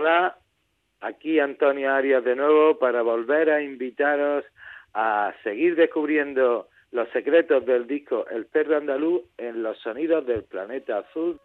Hola, aquí Antonio Arias de nuevo para volver a invitaros a seguir descubriendo los secretos del disco El perro andaluz en los sonidos del planeta azul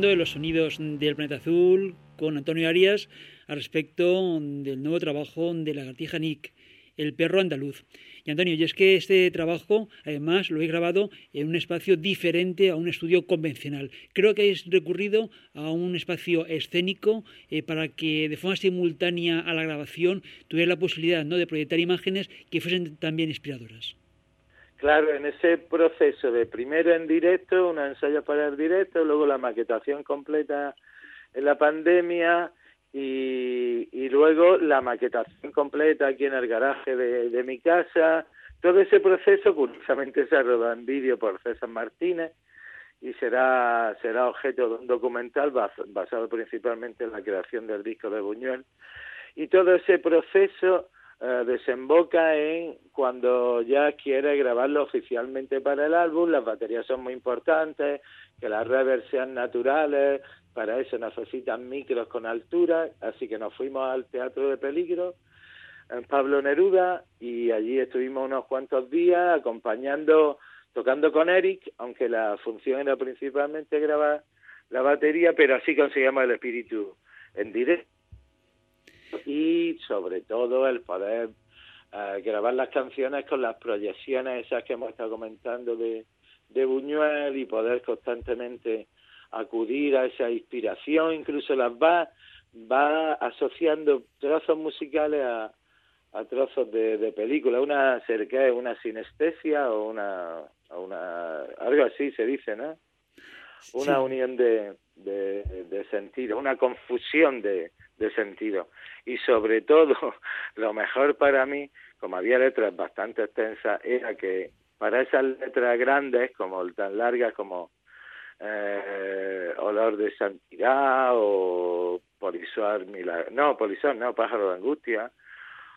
de los sonidos del planeta azul con Antonio Arias al respecto del nuevo trabajo de la Gartija Nick, El perro andaluz. Y Antonio, y es que este trabajo, además, lo he grabado en un espacio diferente a un estudio convencional. Creo que habéis recurrido a un espacio escénico eh, para que de forma simultánea a la grabación tuviera la posibilidad ¿no? de proyectar imágenes que fuesen también inspiradoras. Claro, en ese proceso de primero en directo, un ensayo para el directo, luego la maquetación completa en la pandemia y, luego la maquetación completa aquí en el garaje de, mi casa. Todo ese proceso, curiosamente, se ha rodado en vídeo por César Martínez y será, será objeto de un documental basado principalmente en la creación del disco de Buñuel. Y todo ese proceso eh, desemboca en cuando ya quiere grabarlo oficialmente para el álbum, las baterías son muy importantes, que las reverbs sean naturales, para eso necesitan micros con altura, así que nos fuimos al Teatro de Peligro en Pablo Neruda y allí estuvimos unos cuantos días acompañando, tocando con Eric, aunque la función era principalmente grabar la batería, pero así conseguimos el espíritu en directo y sobre todo el poder eh, grabar las canciones con las proyecciones esas que hemos estado comentando de, Buñuel y poder constantemente acudir a esa inspiración, incluso las va, va asociando trozos musicales a, a trozos de, de película, una cerca una sinestesia o una, una algo así se dice, ¿no? Una unión de, de, de sentido, una confusión de, de sentido. Y sobre todo, lo mejor para mí, como había letras bastante extensas, era que para esas letras grandes, como tan largas como eh, Olor de Santidad o Polisuar Milagro, no, Polisuar no, Pájaro de Angustia,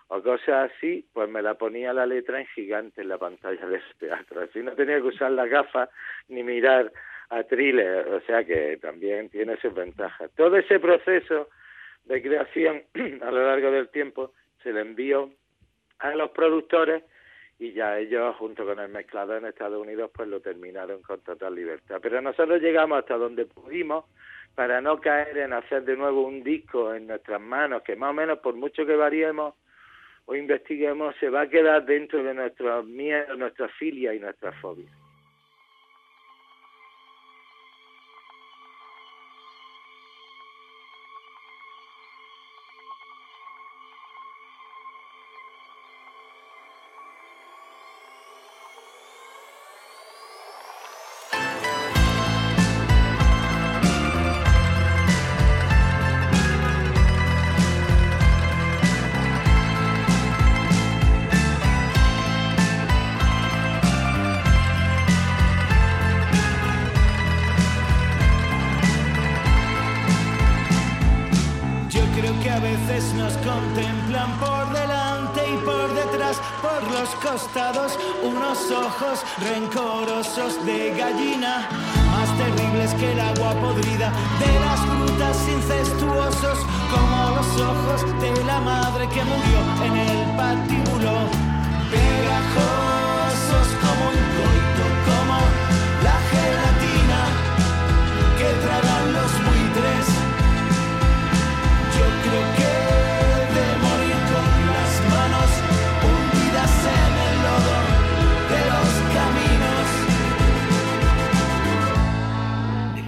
o cosas así, pues me la ponía la letra en gigante en la pantalla del teatro. Así no tenía que usar las gafas ni mirar a thriller, o sea que también tiene sus ventajas. Todo ese proceso de creación a lo largo del tiempo se le envió a los productores y ya ellos junto con el mezclador en Estados Unidos pues lo terminaron con total libertad. Pero nosotros llegamos hasta donde pudimos para no caer en hacer de nuevo un disco en nuestras manos que más o menos por mucho que variemos o investiguemos se va a quedar dentro de nuestros miedos, nuestras filias y nuestras fobias. Rencorosos de gallina, más terribles que el agua podrida de las frutas incestuosos, como los ojos de la madre que murió en el patíbulo, pegajosos como un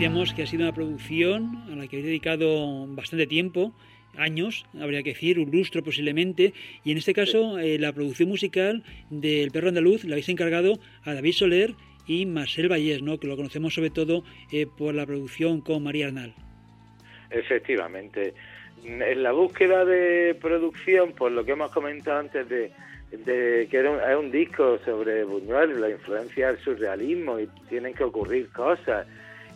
que ha sido una producción a la que habéis dedicado bastante tiempo, años, habría que decir, un lustro posiblemente, y en este caso eh, la producción musical del Perro Andaluz la habéis encargado a David Soler y Marcel Vallés, ¿no? que lo conocemos sobre todo eh, por la producción con María Arnal. Efectivamente. En la búsqueda de producción, por lo que hemos comentado antes de, de que era es un disco sobre Buñuel, la influencia del surrealismo y tienen que ocurrir cosas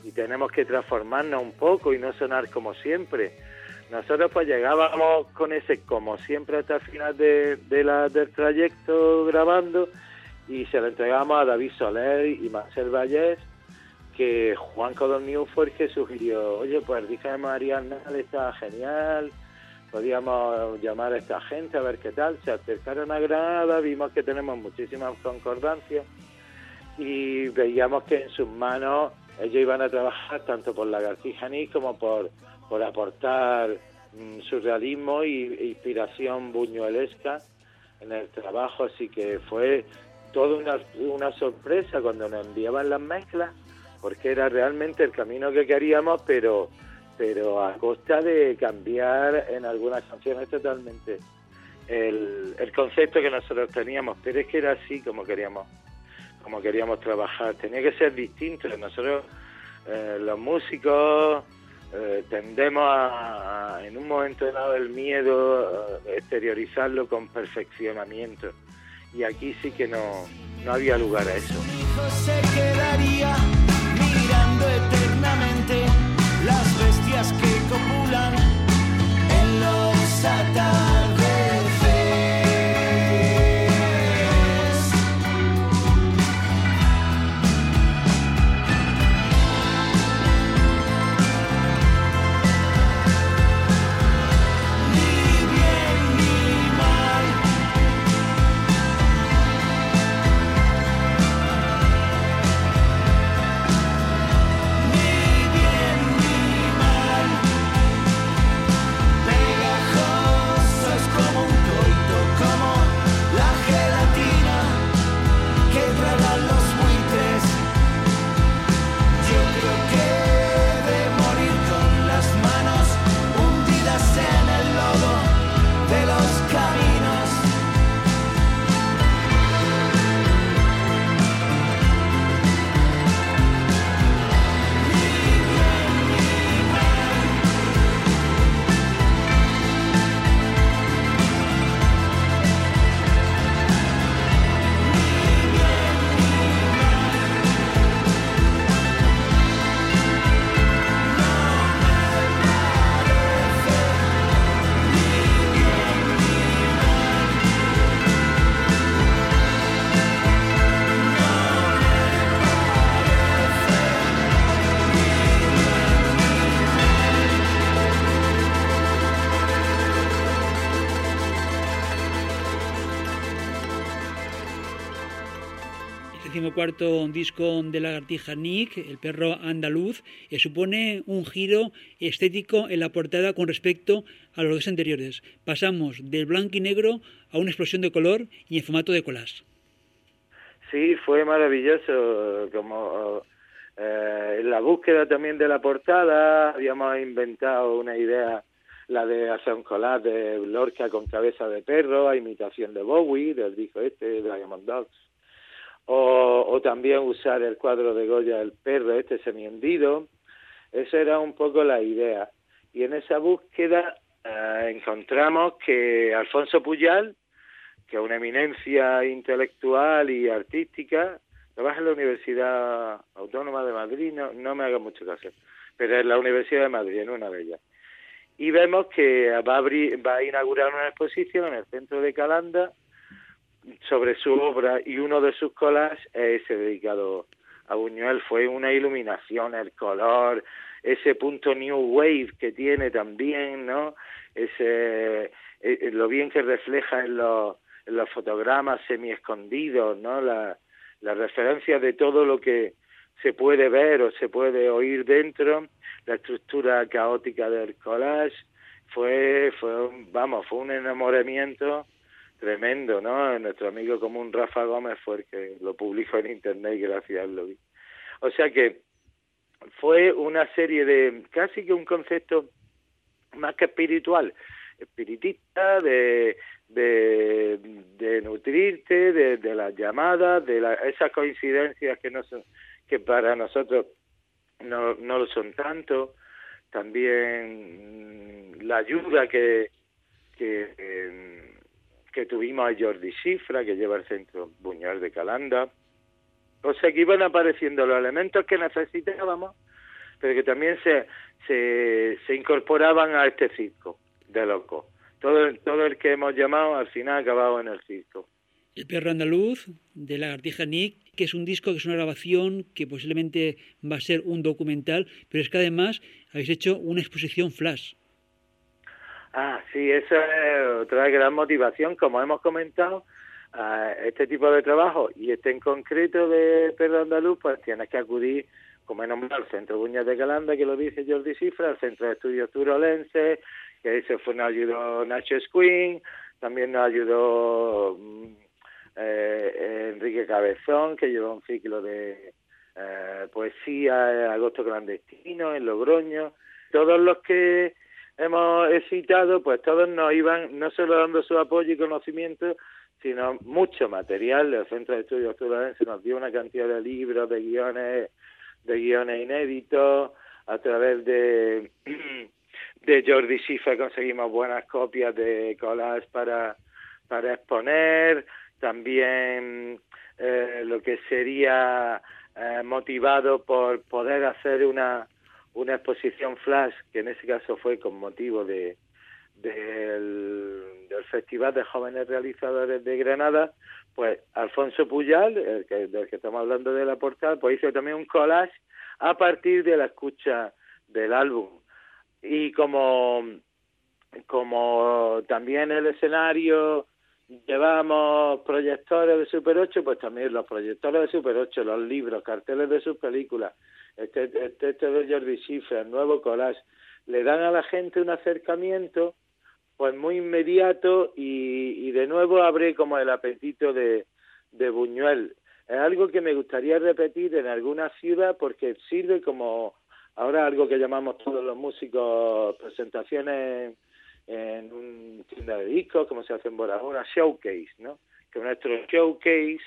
y tenemos que transformarnos un poco y no sonar como siempre. Nosotros pues llegábamos con ese como siempre hasta el final de, la, del trayecto grabando y se lo entregamos a David Soler y Marcel Vallés que Juan fue el que sugirió, oye pues disco de María está genial, podíamos llamar a esta gente a ver qué tal, se acercaron a Granada, vimos que tenemos muchísimas concordancias y veíamos que en sus manos ellos iban a trabajar tanto por la García como por, por aportar mm, surrealismo e inspiración buñuelesca en el trabajo, así que fue toda una, una sorpresa cuando nos enviaban las mezclas, porque era realmente el camino que queríamos, pero, pero a costa de cambiar en algunas canciones totalmente el, el concepto que nosotros teníamos, pero es que era así como queríamos como queríamos trabajar. Tenía que ser distinto. Nosotros, eh, los músicos, eh, tendemos a, en un momento dado, el miedo, a exteriorizarlo con perfeccionamiento. Y aquí sí que no, no había lugar a eso. se quedaría mirando eternamente las bestias que cuarto disco de Lagartija Nick, El perro andaluz, eh, supone un giro estético en la portada con respecto a los dos anteriores. Pasamos del blanco y negro a una explosión de color y en formato de collage. Sí, fue maravilloso, como eh, en la búsqueda también de la portada habíamos inventado una idea la de hacer un collage de Lorca con cabeza de perro, a imitación de Bowie, del disco este, Diamond Dogs o, también usar el cuadro de Goya el perro este semiendido. Esa era un poco la idea. Y en esa búsqueda eh, encontramos que Alfonso Puyal, que es una eminencia intelectual y artística, trabaja en la Universidad Autónoma de Madrid, no, no me haga mucho caso, pero en la Universidad de Madrid, en una de ellas. Y vemos que va a, abrir, va a inaugurar una exposición en el centro de Calanda sobre su obra y uno de sus collages es ese dedicado a Buñuel. Fue una iluminación, el color, ese punto New Wave que tiene también, ¿no? Ese, eh, lo bien que refleja en los, en los fotogramas semi escondidos, ¿no? La, la referencia de todo lo que se puede ver o se puede oír dentro, la estructura caótica del collage, fue, fue vamos, fue un enamoramiento tremendo, ¿no? Nuestro amigo común Rafa Gómez fue el que lo publicó en internet gracias lo vi. O sea que fue una serie de, casi que un concepto más que espiritual, espiritista, de, de, nutrirte, de, de las llamadas, de la, esas coincidencias que no son, que para nosotros no, no lo son tanto, también la ayuda que, que eh, que tuvimos a Jordi Cifra, que lleva el centro Buñuel de Calanda. O sea que iban apareciendo los elementos que necesitábamos, pero que también se, se, se incorporaban a este circo de loco. Todo, todo el que hemos llamado al final ha acabado en el circo. El perro andaluz de Lagartija Nick, que es un disco que es una grabación que posiblemente va a ser un documental, pero es que además habéis hecho una exposición flash. Ah, sí, esa es otra gran motivación, como hemos comentado, este tipo de trabajo y este en concreto de Perro Andaluz, pues tienes que acudir como he nombrado, el Centro Buñas de Calanda, que lo dice Jordi Cifra, el Centro de Estudios Turolenses, que ahí se fue, nos ayudó Nacho Squin, también nos ayudó mm, eh, Enrique Cabezón, que llevó un ciclo de eh, poesía Agosto Clandestino en Logroño. Todos los que hemos citado, pues todos nos iban no solo dando su apoyo y conocimiento, sino mucho material. El Centro de Estudios Turolenses nos dio una cantidad de libros, de guiones, de guiones inéditos, a través de, de Jordi Sifa conseguimos buenas copias de colas para, para exponer, también eh, lo que sería eh, motivado por poder hacer una, una exposición flash, que en ese caso fue con motivo de, del, Festival de Jóvenes Realizadores de Granada, pues Alfonso Puyal, el que, del que estamos hablando de la portada, pues hizo también un collage a partir de la escucha del álbum. Y como, como también el escenario llevamos proyectores de Super 8, pues también los proyectores de Super 8, los libros, carteles de sus películas, este, este, este de Jordi Schiffer, el nuevo collage, le dan a la gente un acercamiento pues muy inmediato y, y de nuevo abre como el apetito de, de Buñuel. Es algo que me gustaría repetir en alguna ciudad porque sirve como ahora algo que llamamos todos los músicos presentaciones en un de discos, como se hace en Bora showcase, ¿no? Que nuestro showcase,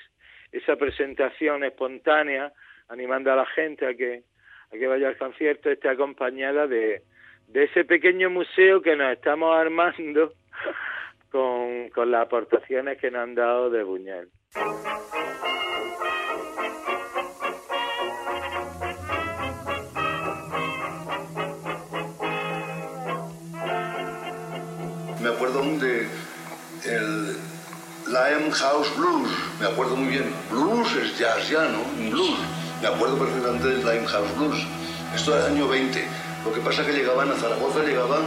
esa presentación espontánea, animando a la gente a que, a que vaya al concierto, esté acompañada de, de ese pequeño museo que nos estamos armando con, con las aportaciones que nos han dado de Buñuel. Limehouse Blues, me acuerdo muy bien. Blues es jazz ya, ¿no? Blues. Me acuerdo perfectamente del Limehouse Blues. Esto era el año 20 lo que pasa es que llegaban a Zaragoza, llegaban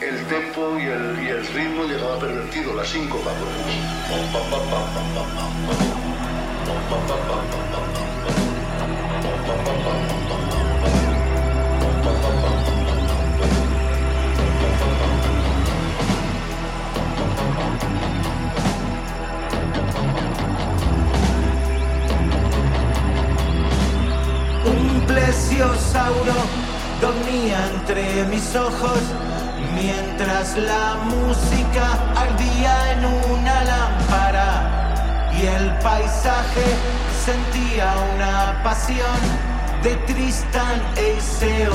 el tempo y el, y el ritmo llegaba pervertido, la síncopa. Un plesiosauro dormía entre mis ojos mientras la música ardía en una lámpara y el paisaje sentía una pasión de Tristán e Iseo.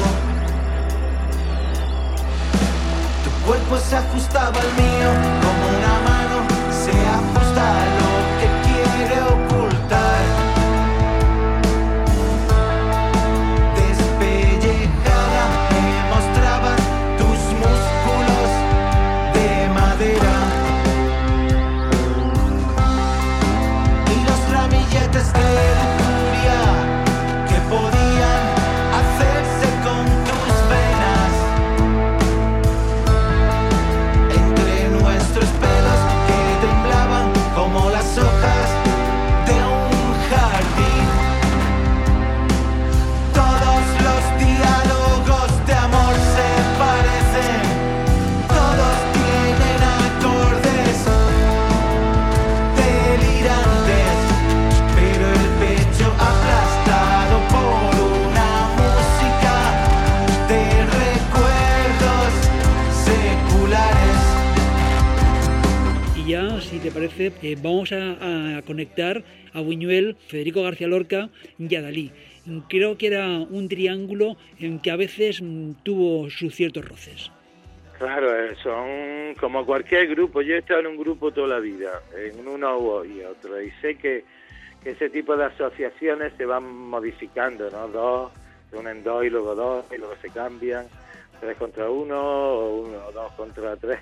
Tu cuerpo se ajustaba al mío como una mano se ajusta a parece, eh, vamos a, conectar a Buñuel, Federico García Lorca y a Dalí. Creo que era un triángulo en que a veces mm, tuvo sus ciertos roces. Claro, eh, son como cualquier grupo. Yo he estado en un grupo toda la vida, en uno y otro, y sé que, ese tipo de asociaciones se van modificando, ¿no? Dos, se unen dos y luego dos, y luego se cambian, tres contra uno, o uno o dos contra tres.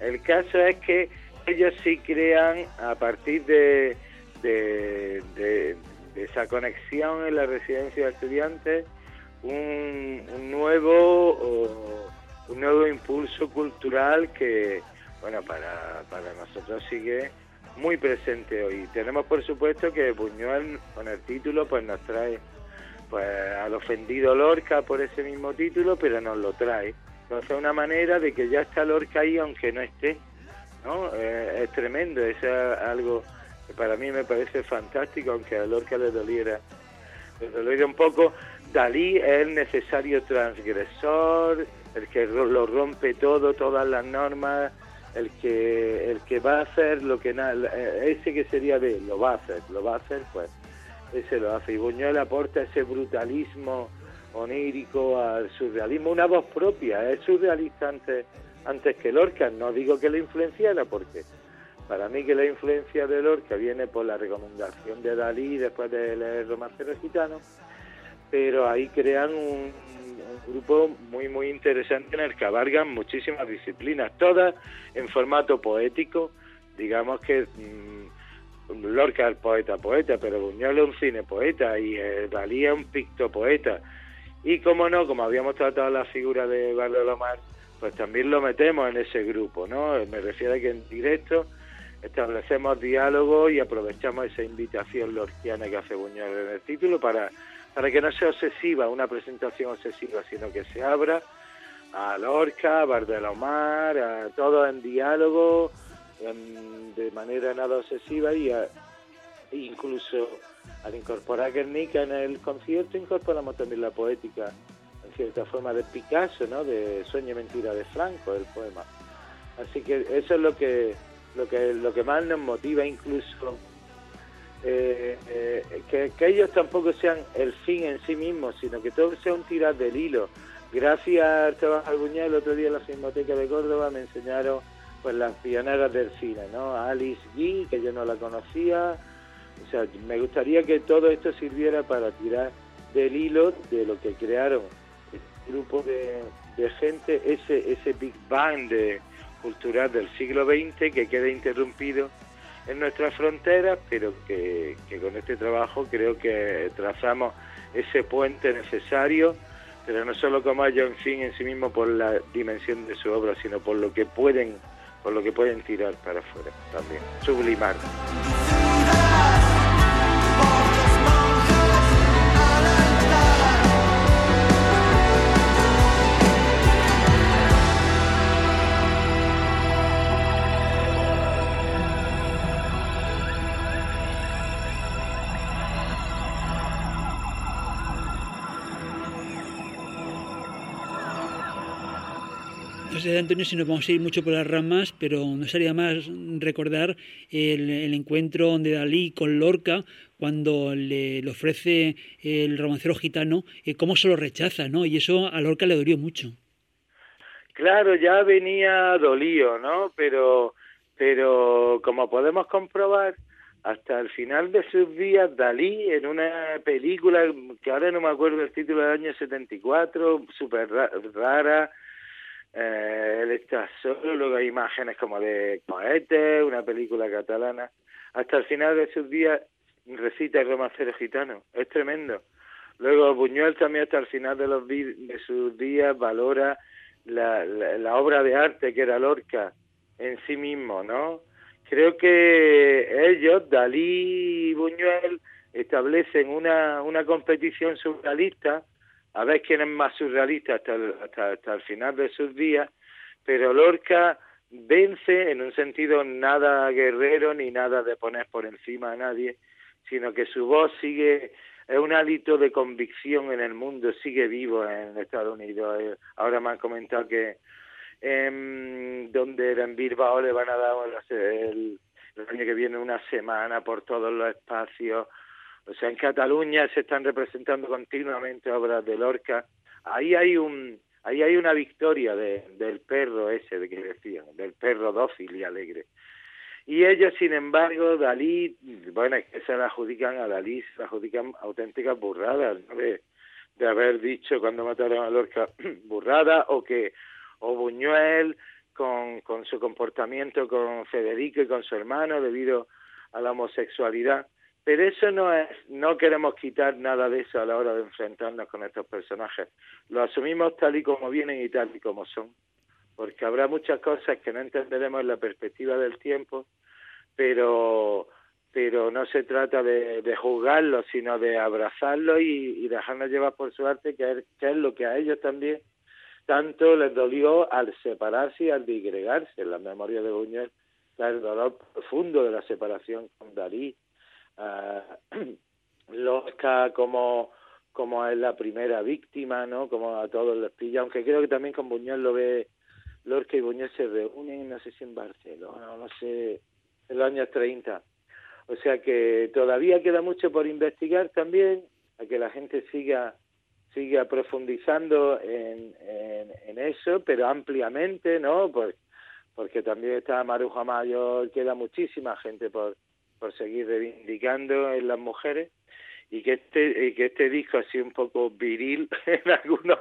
El caso es que ellos sí crean a partir de, de, esa conexión en la residencia de estudiantes un, nuevo un nuevo impulso cultural que bueno para, para nosotros sigue muy presente hoy. Tenemos por supuesto que Buñuel con el título pues nos trae pues al ofendido Lorca por ese mismo título, pero nos lo trae. Entonces, una manera de que ya está Lorca ahí, aunque no esté, ¿no? Eh, es tremendo, es algo que para mí me parece fantástico, aunque a Lorca le doliera, le doliera un poco. Dalí es el necesario transgresor, el que lo rompe todo, todas las normas, el que el que va a hacer lo que nada, ese que sería de lo va a hacer, lo va a hacer, pues ese lo hace. Y Buñuel aporta ese brutalismo onírico al surrealismo, una voz propia, es surrealista antes, antes que Lorca, no digo que lo influenciara porque para mí que la influencia de Lorca viene por la recomendación de Dalí después de leer Romancero Gitano, pero ahí crean un, grupo muy muy interesante en el que abarcan muchísimas disciplinas, todas en formato poético, digamos que mm, Lorca es poeta poeta, pero Buñuel es un cine poeta y eh, Dalí es un pictopoeta. Y como no, como habíamos tratado la figura de Lomar, pues también lo metemos en ese grupo, ¿no? Me refiero a que en directo establecemos diálogo y aprovechamos esa invitación lorquiana que hace Buñuel en el título para para que no sea obsesiva, una presentación obsesiva, sino que se abra a Lorca, a Bardelomar, a todo en diálogo, de manera nada obsesiva y incluso al incorporar Guernica en el concierto incorporamos también la poética en cierta forma de Picasso, ¿no? de Sueño y Mentira de Franco, el poema. Así que eso es lo que lo que lo que más nos motiva incluso eh, eh, que, ellos tampoco sean el fin en sí mismos, sino que todo sea un tirar del hilo. Gracias a Albuñal, el otro día en la Filmoteca de Córdoba me enseñaron pues las pioneras del cine, ¿no? Alice Guy, que yo no la conocía. O sea, me gustaría que todo esto sirviera para tirar del hilo de lo que crearon grupo de, gente, ese, ese Big Bang de, cultural del siglo XX que queda interrumpido en nuestras fronteras, pero que, con este trabajo creo que trazamos ese puente necesario, pero no solo como ellos en fin en sí mismo por la dimensión de su obra, sino por lo que pueden, por lo que pueden tirar para afuera también, sublimar. Antonio, si nos vamos a ir mucho por las ramas, pero no sería más recordar el, encuentro de Dalí con Lorca cuando le, ofrece el romancero gitano, eh, cómo se lo rechaza, ¿no? Y eso a Lorca le dolió mucho. Claro, ya venía dolío, ¿no? Pero, pero como podemos comprobar, hasta el final de sus días, Dalí, en una película que ahora no me acuerdo el título del año 74, súper rara, eh, él está solo, luego hay imágenes como de Cohetes, una película catalana. Hasta el final de sus días recita el romancero gitano, es tremendo. Luego Buñuel también hasta el final de, los sus días valora la, la, obra de arte que era Lorca en sí mismo, ¿no? Creo que ellos, Dalí y Buñuel, establecen una, una competición surrealista a ver quién es más surrealista hasta el, hasta, el final de sus días, pero Lorca vence en un sentido nada guerrero ni nada de poner por encima a nadie, sino que su voz sigue, es un hálito de convicción en el mundo, sigue vivo en Estados Unidos. Eh, ahora me han comentado que en, donde en Bilbao le van a dar el, el año que viene una semana por todos los espacios o sea, en Cataluña se están representando continuamente obras de Lorca. Ahí hay un ahí hay una victoria de, del perro ese de que decían, del perro dócil y alegre. Y ellos, sin embargo, Dalí, bueno, es se la adjudican a Dalí, la adjudican auténticas burradas, ¿no? de, de haber dicho cuando mataron a Lorca burrada, o que, o Buñuel, con, con su comportamiento con Federico y con su hermano debido a la homosexualidad. Pero eso no es, no queremos quitar nada de eso a la hora de enfrentarnos con estos personajes. Lo asumimos tal y como vienen y tal y como son. Porque habrá muchas cosas que no entenderemos en la perspectiva del tiempo, pero pero no se trata de, de juzgarlo, sino de abrazarlo y, y, dejarnos llevar por su arte, que es, lo que a ellos también tanto les dolió al separarse y al digregarse. En la memoria de Buñuel el dolor profundo de la separación con Dalí. Uh, Lorca como como es la primera víctima, ¿no? Como a todos les pilla, aunque creo que también con Buñuel lo ve Lorca y Buñuel se reúnen, no sé si en Barcelona, no sé, en los años 30. O sea que todavía queda mucho por investigar también, a que la gente siga siga profundizando en, en, eso, pero ampliamente, ¿no? Porque también está Maruja Mayor, queda muchísima gente por, por seguir reivindicando en las mujeres y que este y que este disco así un poco viril en algunos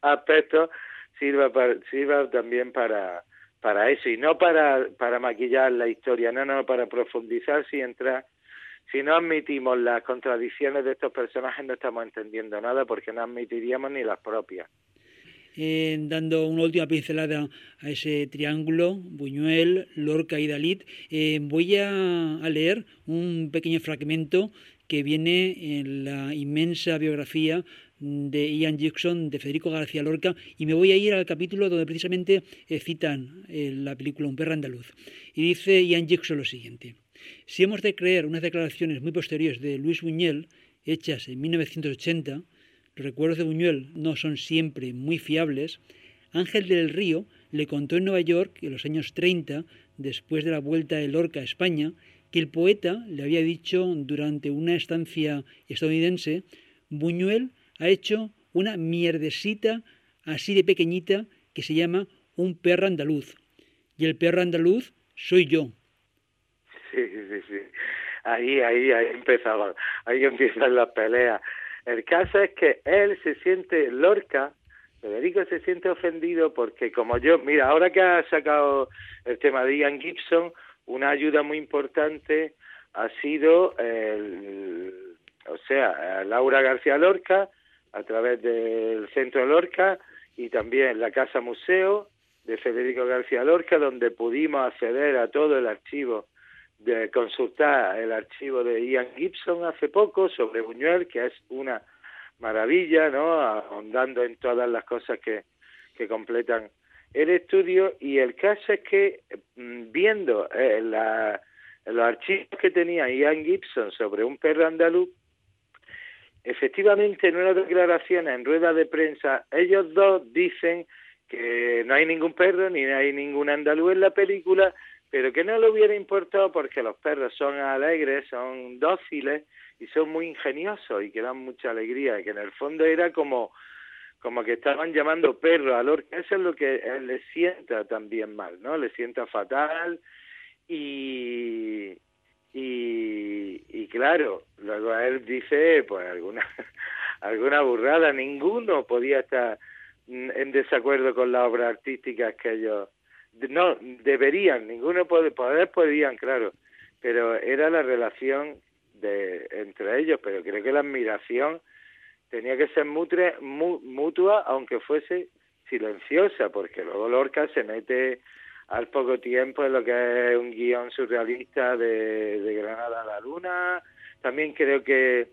aspectos sirva sirva también para para eso y no para para maquillar la historia no no para profundizar si entrar si no admitimos las contradicciones de estos personajes no estamos entendiendo nada porque no admitiríamos ni las propias eh, dando una última pincelada a ese triángulo, Buñuel, Lorca y Dalit, eh, voy a, a, leer un pequeño fragmento que viene en la inmensa biografía de Ian Jackson, de Federico García Lorca, y me voy a ir al capítulo donde precisamente eh, citan eh, la película Un perro andaluz. Y dice Ian Jackson lo siguiente. Si hemos de creer unas declaraciones muy posteriores de Luis Buñuel, hechas en 1980, los recuerdos de Buñuel no son siempre muy fiables, Ángel del Río le contó en Nueva York, en los años 30, después de la vuelta de Lorca a España, que el poeta le había dicho durante una estancia estadounidense, Buñuel ha hecho una mierdecita así de pequeñita que se llama un perro andaluz. Y el perro andaluz soy yo. Sí, sí, sí. Ahí, ahí, ahí empezaba, ahí empiezan las peleas. El caso es que él se siente, Lorca, Federico se siente ofendido porque como yo, mira, ahora que ha sacado el tema de Ian Gibson, una ayuda muy importante ha sido, el, o sea, Laura García Lorca, a través del Centro Lorca y también la Casa Museo de Federico García Lorca, donde pudimos acceder a todo el archivo, de consultar el archivo de Ian Gibson hace poco sobre Buñuel, que es una maravilla, ¿no? Ahondando en todas las cosas que, que completan el estudio y el caso es que mm, viendo eh, la, los archivos que tenía Ian Gibson sobre un perro andaluz, efectivamente en una declaración en rueda de prensa, ellos dos dicen que no hay ningún perro ni hay ningún andaluz en la película, pero que no le hubiera importado porque los perros son alegres, son dóciles y son muy ingeniosos y que dan mucha alegría, que en el fondo era como como que estaban llamando perro a Lorca, eso es lo que él le sienta también mal, ¿no? Le sienta fatal y, y, y claro, luego él dice, pues alguna, alguna burrada, ninguno podía estar en desacuerdo con las obras artísticas que ellos, no, deberían, ninguno puede, poder podían, claro, pero era la relación de entre ellos, pero creo que la admiración tenía que ser mutre, mutua, aunque fuese silenciosa, porque luego Lorca se mete al poco tiempo en lo que es un guion surrealista de, de Granada a la Luna. También creo que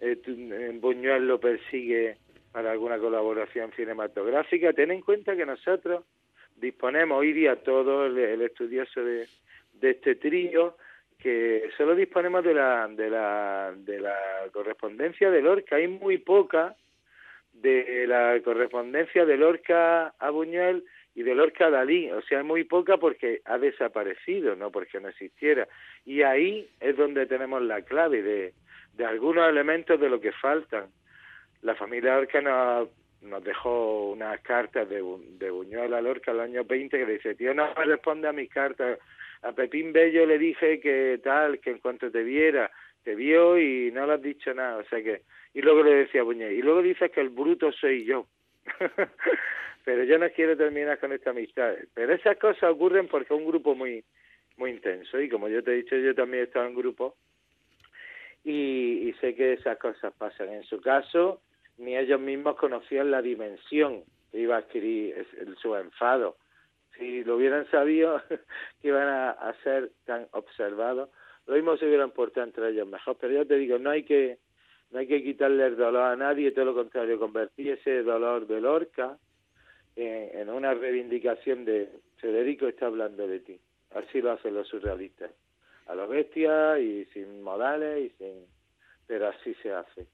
eh, Buñuel lo persigue para alguna colaboración cinematográfica. Ten en cuenta que nosotros disponemos hoy día todo el, el estudioso de, de este trío que solo disponemos de la, de la, de la correspondencia de Lorca, hay muy poca de la correspondencia de Lorca a Buñuel y de Lorca a Dalí, o sea, muy poca porque ha desaparecido, no porque no existiera. Y ahí es donde tenemos la clave de, de algunos elementos de lo que faltan. La familia Lorca nos, nos dejó unas cartas de, de Buñuel a Lorca el año 20 que dice, tío, no me responde a mis cartas, a Pepín Bello le dije que tal, que en cuanto te viera, te vio y no le has dicho nada, o sea que, y luego le decía Buñuel, y luego dices que el bruto soy yo. pero yo no quiero terminar con esta amistad. Pero esas cosas ocurren porque es un grupo muy, muy intenso, y como yo te he dicho, yo también he estado en grupo, y, y sé que esas cosas pasan. En su caso, ni ellos mismos conocían la dimensión que iba a adquirir su enfado si lo hubieran sabido que iban a, ser tan observados, lo mismo se hubieran portado entre ellos mejor, pero ya te digo, no hay que no hay que quitarle el dolor a nadie, todo lo contrario, convertir ese dolor de Lorca en, una reivindicación de Federico está hablando de ti. Así lo hacen los surrealistas. A los bestias y sin modales, y sin... pero así se hace.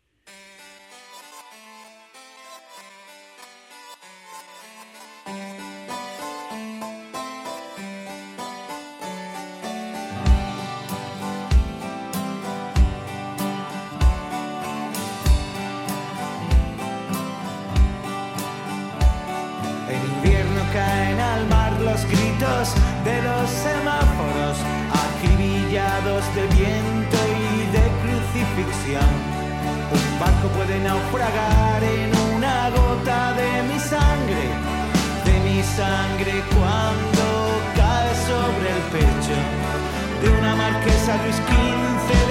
Puede naufragar en una gota de mi sangre, de mi sangre cuando cae sobre el pecho de una marquesa Luis XV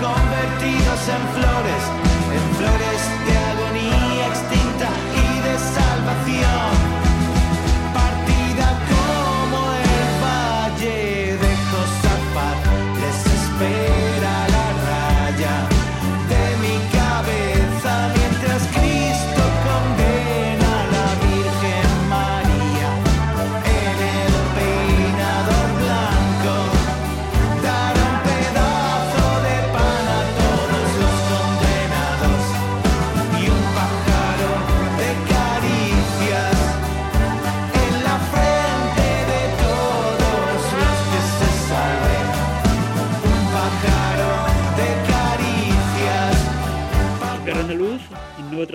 convertidos en flores,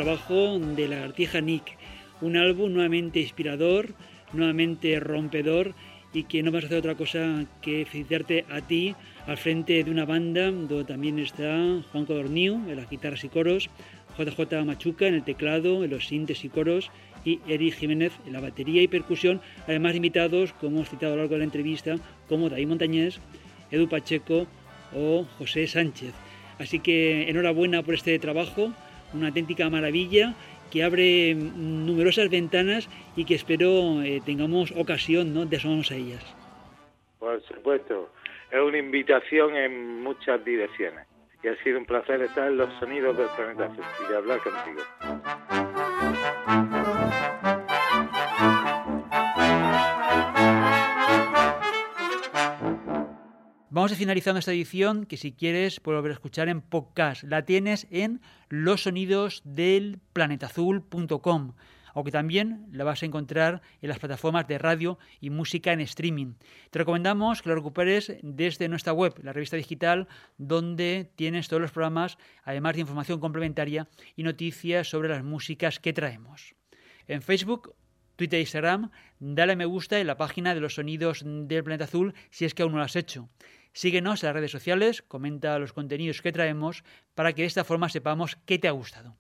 trabajo de la artija Nick, un álbum nuevamente inspirador, nuevamente rompedor y que no vas a hacer otra cosa que felicitarte a ti al frente de una banda donde también está Juan Codorniu en las guitarras y coros, JJ Machuca en el teclado, en los sintes y coros y Eric Jiménez en la batería y percusión, además de invitados, como hemos citado a lo largo de la entrevista, como David Montañés, Edu Pacheco o José Sánchez. Así que enhorabuena por este trabajo una auténtica maravilla que abre numerosas ventanas y que espero eh, tengamos ocasión ¿no? de asomarnos a ellas. Por supuesto, es una invitación en muchas direcciones y ha sido un placer estar en los sonidos del planeta y de hablar contigo. Vamos a finalizando esta edición que si quieres puedes volver a escuchar en podcast. La tienes en losonidosdelplanetazul.com aunque también la vas a encontrar en las plataformas de radio y música en streaming. Te recomendamos que lo recuperes desde nuestra web, la revista digital, donde tienes todos los programas, además de información complementaria y noticias sobre las músicas que traemos. En Facebook, Twitter e Instagram, dale a me gusta en la página de los sonidos del planeta azul si es que aún no lo has hecho. Síguenos en las redes sociales, comenta los contenidos que traemos para que de esta forma sepamos qué te ha gustado.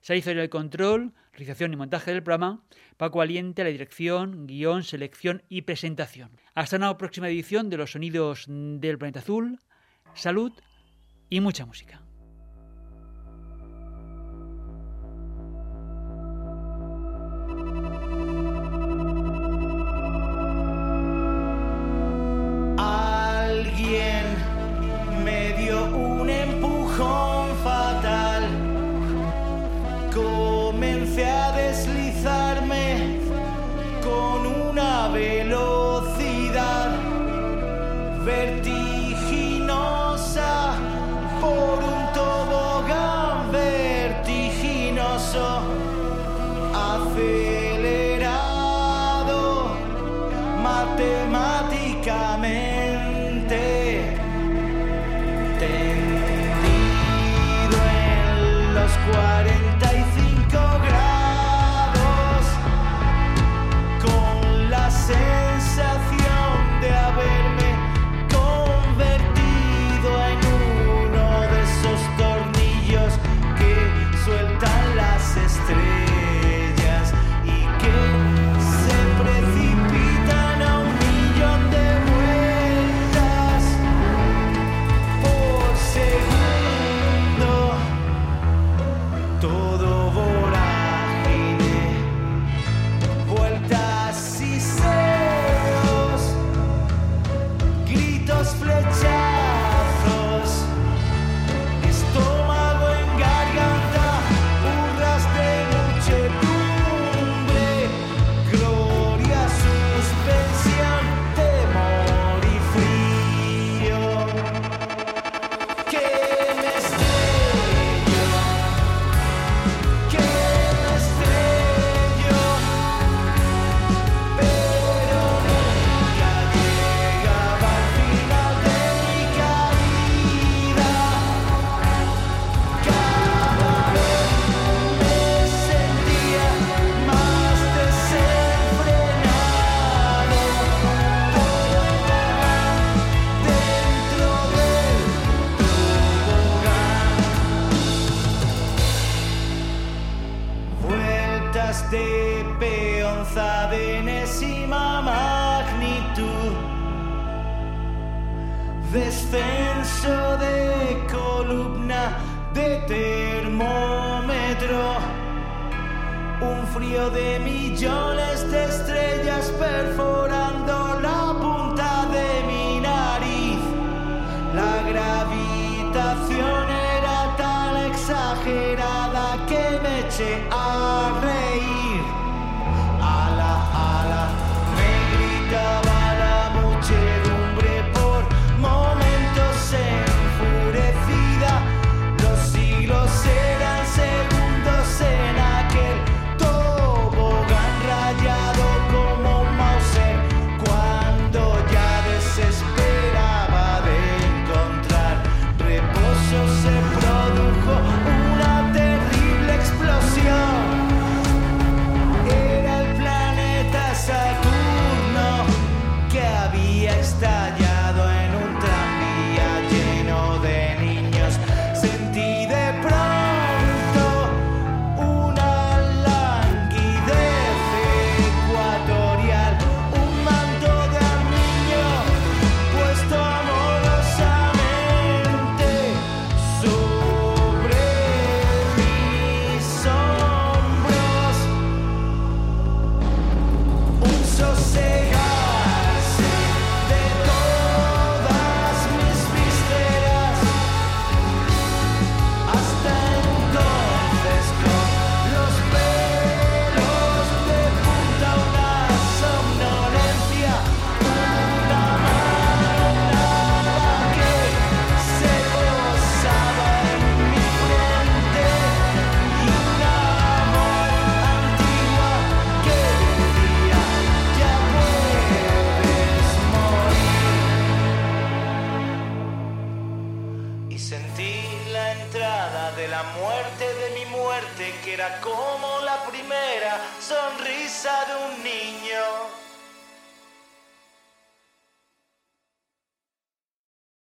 Se hizo el control, realización y montaje del programa, Paco Aliente la dirección, guion, selección y presentación. Hasta una próxima edición de los sonidos del planeta azul. Salud y mucha música. descenso de columna de termómetro, un frío de millones de estrellas perforando la